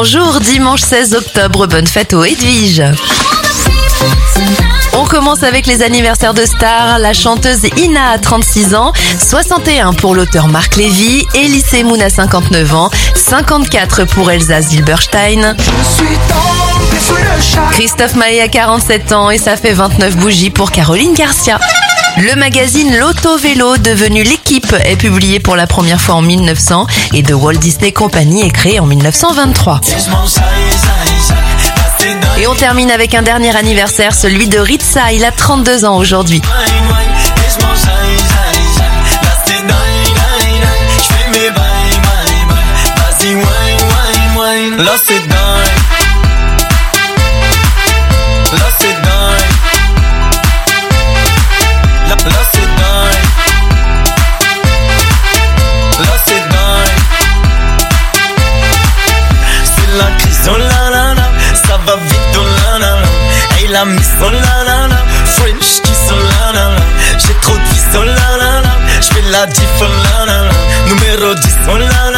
Bonjour, dimanche 16 octobre, bonne fête aux Edwige. On commence avec les anniversaires de stars. La chanteuse Ina a 36 ans, 61 pour l'auteur Marc Lévy, Elise Moon a 59 ans, 54 pour Elsa Zilberstein. Christophe Maé a 47 ans et ça fait 29 bougies pour Caroline Garcia. Le magazine L'Auto Vélo, devenu l'équipe, est publié pour la première fois en 1900 et The Walt Disney Company est créé en 1923. Et on termine avec un dernier anniversaire, celui de Ritza. Il a 32 ans aujourd'hui. Oh la la la Ça va vite oh la la la. Hey la miss oh la la la French kiss oh la la la. J'ai trop de vis oh la la la. J'fais la diff oh la la la. Numéro 10 oh la la